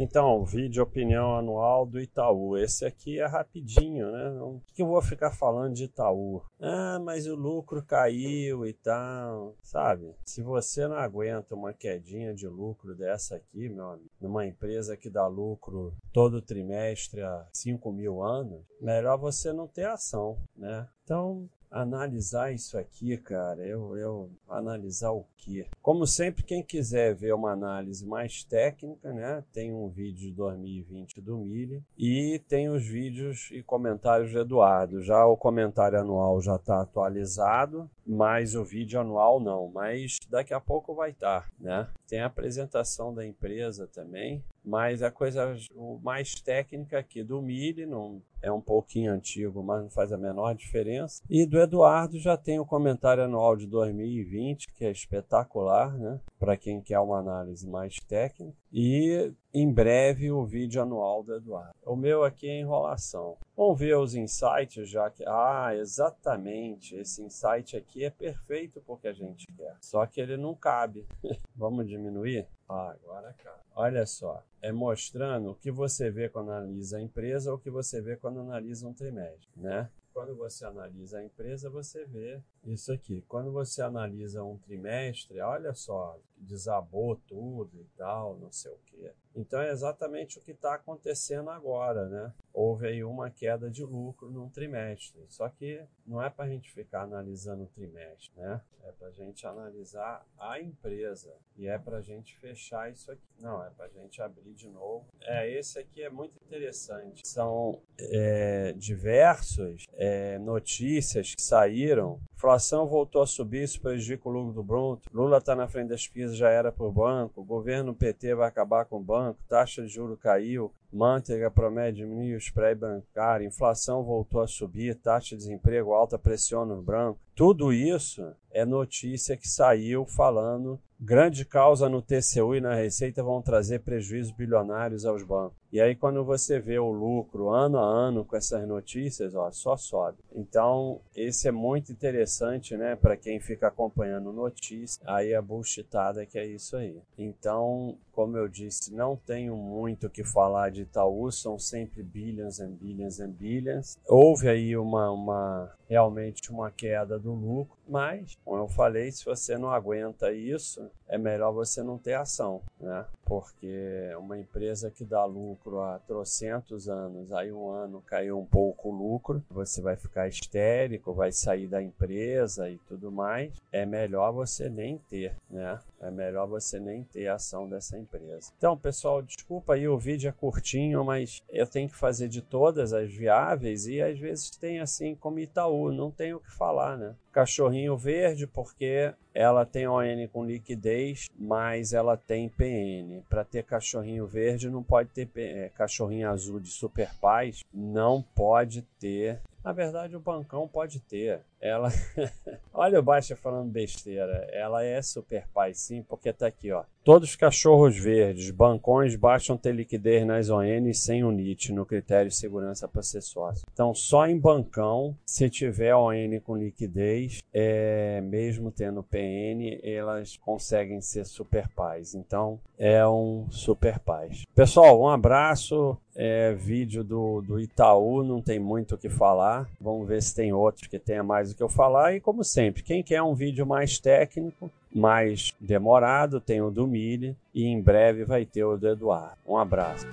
Então, vídeo opinião anual do Itaú. Esse aqui é rapidinho, né? Não que eu vou ficar falando de Itaú. Ah, mas o lucro caiu e tal, sabe? Se você não aguenta uma quedinha de lucro dessa aqui, meu amigo, numa empresa que dá lucro todo trimestre há 5 mil anos, melhor você não ter ação, né? Então, analisar isso aqui, cara, eu, eu analisar o quê? Como sempre, quem quiser ver uma análise mais técnica, né, tem um vídeo de 2020 do Mille e tem os vídeos e comentários do Eduardo. Já o comentário anual já está atualizado, mas o vídeo anual não. Mas daqui a pouco vai estar, tá, né? Tem a apresentação da empresa também, mas a coisa mais técnica aqui do Mille não é um pouquinho antigo, mas não faz a menor diferença. E do Eduardo já tem o comentário anual de 2020, que é espetacular, né? Para quem quer uma análise mais técnica. E em breve o vídeo anual do Eduardo. O meu aqui é enrolação. Vamos ver os insights já que. Ah, exatamente. Esse insight aqui é perfeito porque a gente quer. Só que ele não cabe. Vamos diminuir? Ah, agora cabe. Olha só. É mostrando o que você vê quando analisa a empresa ou o que você vê quando analisa um trimestre, né? Quando você analisa a empresa, você vê isso aqui. Quando você analisa um trimestre, olha só, desabou tudo e tal, não sei o quê. Então é exatamente o que está acontecendo agora, né? Houve aí uma queda de lucro num trimestre. Só que não é para a gente ficar analisando o trimestre, né? É para a gente analisar a empresa e é para a gente fechar isso aqui. Não, é para a gente abrir de novo. É, esse aqui é muito interessante. São é, diversos é, notícias que saíram Inflação voltou a subir, isso prejudica o lucro do Brunto. Lula está na frente das pesquisas, já era para o banco. O governo PT vai acabar com o banco. Taxa de juro caiu. Manteiga promete diminuir o spread bancário. Inflação voltou a subir. Taxa de desemprego alta pressiona o branco. Tudo isso é notícia que saiu falando grande causa no TCU e na Receita vão trazer prejuízos bilionários aos bancos. E aí quando você vê o lucro ano a ano com essas notícias, ó, só sobe. Então, esse é muito interessante, né, para quem fica acompanhando notícias. Aí a bullshitada que é isso aí. Então, como eu disse, não tenho muito o que falar de Itaú, são sempre billions and billions and billions. Houve aí uma, uma realmente uma queda do lucro, mas, como eu falei, se você não aguenta isso, é melhor você não ter ação, né? Porque uma empresa que dá lucro há trocentos anos, aí um ano caiu um pouco o lucro, você vai ficar histérico, vai sair da empresa e tudo mais, é melhor você nem ter, né? É melhor você nem ter ação dessa empresa. Então, pessoal, desculpa aí, o vídeo é curtinho, mas eu tenho que fazer de todas as viáveis e às vezes tem assim como Itaú, não tem o que falar, né? Cachorrinho verde porque ela tem ON com liquidez, mas ela tem PN. Para ter cachorrinho verde não pode ter é, cachorrinho azul de super paz, não pode ter na verdade, o bancão pode ter. Ela. Olha o Baixa falando besteira. Ela é super pai, sim, porque tá aqui, ó. Todos os cachorros verdes, bancões baixam ter liquidez nas ON sem o NIT no critério de segurança sócio. Então, só em bancão, se tiver ON com liquidez, é, mesmo tendo PN, elas conseguem ser super pais. Então, é um super pais. Pessoal, um abraço. É, vídeo do, do Itaú, não tem muito o que falar. Vamos ver se tem outros que tenha mais o que eu falar. E como sempre, quem quer um vídeo mais técnico, mais demorado, tem o do Mille e em breve vai ter o do Eduardo. Um abraço.